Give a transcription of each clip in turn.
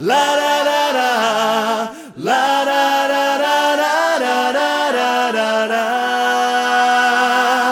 la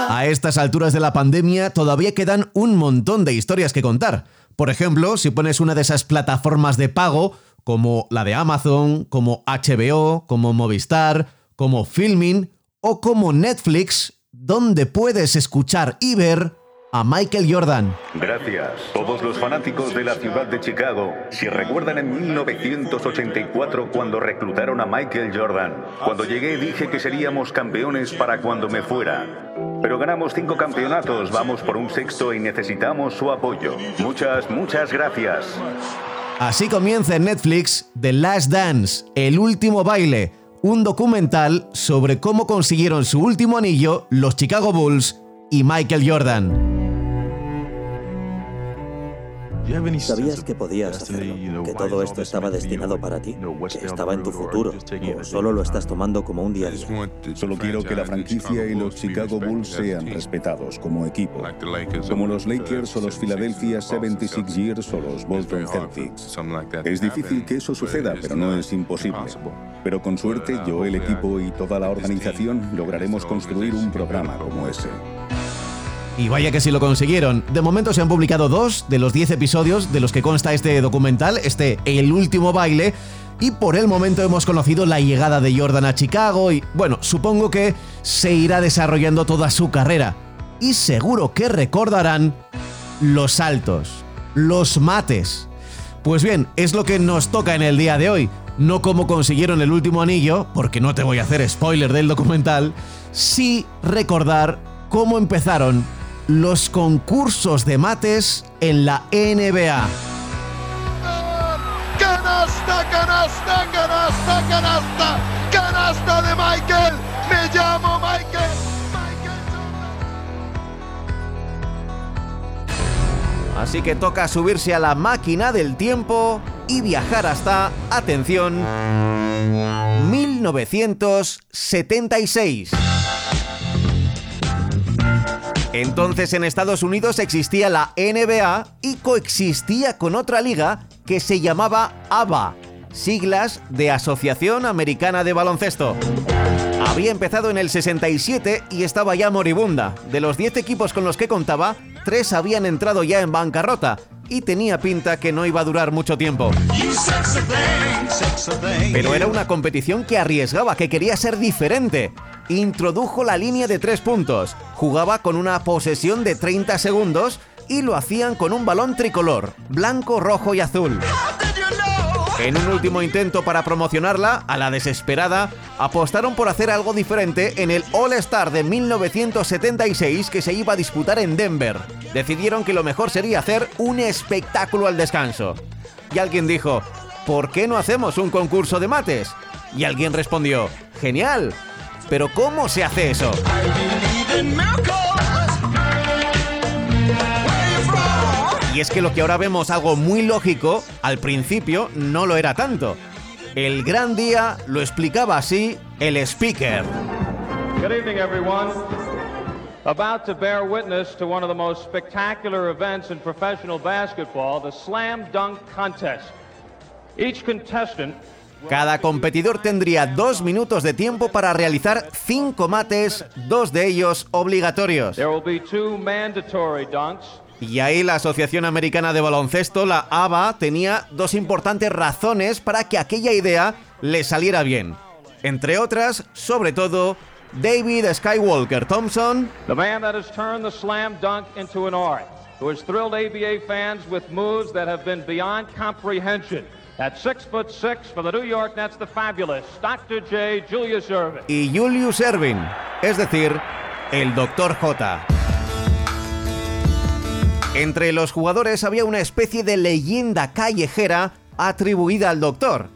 A estas alturas de la pandemia todavía quedan un montón de historias que contar. Por ejemplo, si pones una de esas plataformas de pago, como la de Amazon, como HBO, como Movistar, como Filming o como Netflix, donde puedes escuchar y ver a Michael Jordan. Gracias. Todos los fanáticos de la ciudad de Chicago, si recuerdan en 1984 cuando reclutaron a Michael Jordan, cuando llegué dije que seríamos campeones para cuando me fuera. Pero ganamos cinco campeonatos, vamos por un sexto y necesitamos su apoyo. Muchas, muchas gracias. Así comienza en Netflix The Last Dance, El último baile, un documental sobre cómo consiguieron su último anillo los Chicago Bulls y Michael Jordan. ¿Sabías que podías hacerlo? ¿Que todo esto estaba destinado para ti? ¿Que estaba en tu futuro? ¿O solo lo estás tomando como un día a día? Solo quiero que la franquicia y los Chicago Bulls sean respetados como equipo, como los Lakers o los Philadelphia 76ers o los Boston Celtics. Es difícil que eso suceda, pero no es imposible. Pero con suerte, yo, el equipo y toda la organización lograremos construir un programa como ese. Y vaya que si lo consiguieron. De momento se han publicado dos de los diez episodios de los que consta este documental, este El último baile. Y por el momento hemos conocido la llegada de Jordan a Chicago y, bueno, supongo que se irá desarrollando toda su carrera. Y seguro que recordarán los saltos, los mates. Pues bien, es lo que nos toca en el día de hoy. No cómo consiguieron el último anillo, porque no te voy a hacer spoiler del documental, sí recordar cómo empezaron los concursos de mates en la NBA. ¡Canasta, canasta, canasta, canasta! ¡Canasta de Michael! ¡Me llamo Michael! Así que toca subirse a la máquina del tiempo y viajar hasta, atención, 1976. Entonces en Estados Unidos existía la NBA y coexistía con otra liga que se llamaba ABA, siglas de Asociación Americana de Baloncesto. Había empezado en el 67 y estaba ya moribunda. De los 10 equipos con los que contaba, 3 habían entrado ya en bancarrota y tenía pinta que no iba a durar mucho tiempo. Pero era una competición que arriesgaba, que quería ser diferente introdujo la línea de tres puntos, jugaba con una posesión de 30 segundos y lo hacían con un balón tricolor, blanco, rojo y azul. En un último intento para promocionarla, a la desesperada, apostaron por hacer algo diferente en el All Star de 1976 que se iba a disputar en Denver. Decidieron que lo mejor sería hacer un espectáculo al descanso. Y alguien dijo, ¿por qué no hacemos un concurso de mates? Y alguien respondió, genial, pero ¿cómo se hace eso? Y es que lo que ahora vemos algo muy lógico, al principio no lo era tanto. El gran día lo explicaba así el speaker. Good evening, everyone. About to bear witness to one of the most spectacular events in professional basketball, the Slam Dunk Contest. Each contestant cada competidor tendría dos minutos de tiempo para realizar cinco mates, dos de ellos obligatorios. Y ahí la Asociación Americana de Baloncesto, la ABA, tenía dos importantes razones para que aquella idea le saliera bien. Entre otras, sobre todo, David Skywalker Thompson, the man that has turned the slam dunk into an art, who has thrilled ABA fans with moves that have been beyond comprehension. At six foot six for the New York Nets, the fabulous Dr. J. Julius Irving. Y Julius Erving, es decir, el Dr. J. Entre los jugadores había una especie de leyenda callejera atribuida al doctor.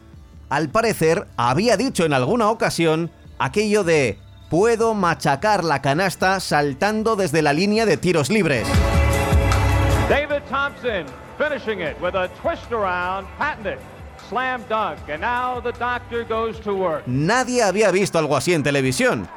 Al parecer, había dicho en alguna ocasión aquello de puedo machacar la canasta saltando desde la línea de tiros libres. David Thompson finishing it with a twist around, patented. Slam dunk, and now the doctor goes to work. Nadie había visto algo así en televisión.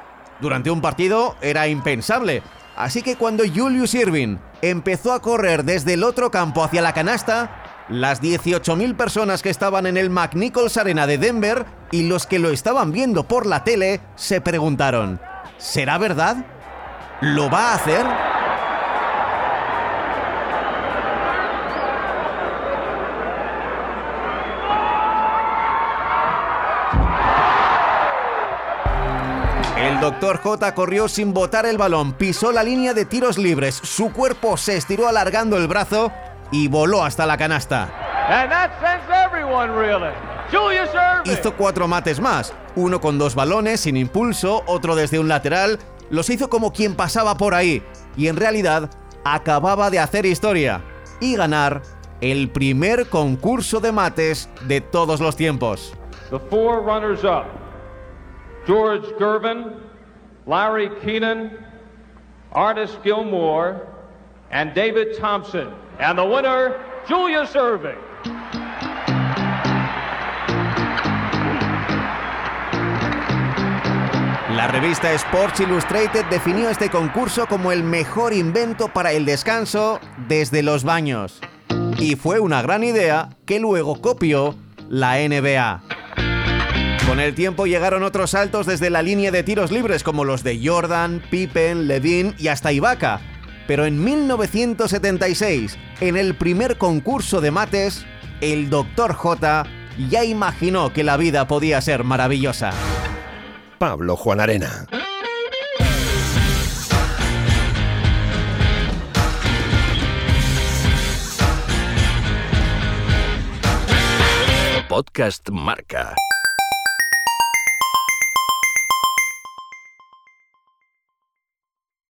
Durante un partido era impensable. Así que cuando Julius Irving empezó a correr desde el otro campo hacia la canasta, las 18.000 personas que estaban en el McNichols Arena de Denver y los que lo estaban viendo por la tele se preguntaron, ¿será verdad? ¿Lo va a hacer? Doctor J corrió sin botar el balón, pisó la línea de tiros libres, su cuerpo se estiró alargando el brazo y voló hasta la canasta. Hizo cuatro mates más, uno con dos balones sin impulso, otro desde un lateral, los hizo como quien pasaba por ahí y en realidad acababa de hacer historia y ganar el primer concurso de mates de todos los tiempos. George Gervin, Larry Keenan, Artis Gilmore, and David Thompson. And the winner, Julius Irving. La revista Sports Illustrated definió este concurso como el mejor invento para el descanso desde los baños. Y fue una gran idea que luego copió la NBA. Con el tiempo llegaron otros saltos desde la línea de tiros libres como los de Jordan, Pippen, Levine y hasta Ibaka. Pero en 1976, en el primer concurso de mates, el Dr. J ya imaginó que la vida podía ser maravillosa. Pablo Juan Arena. Podcast Marca.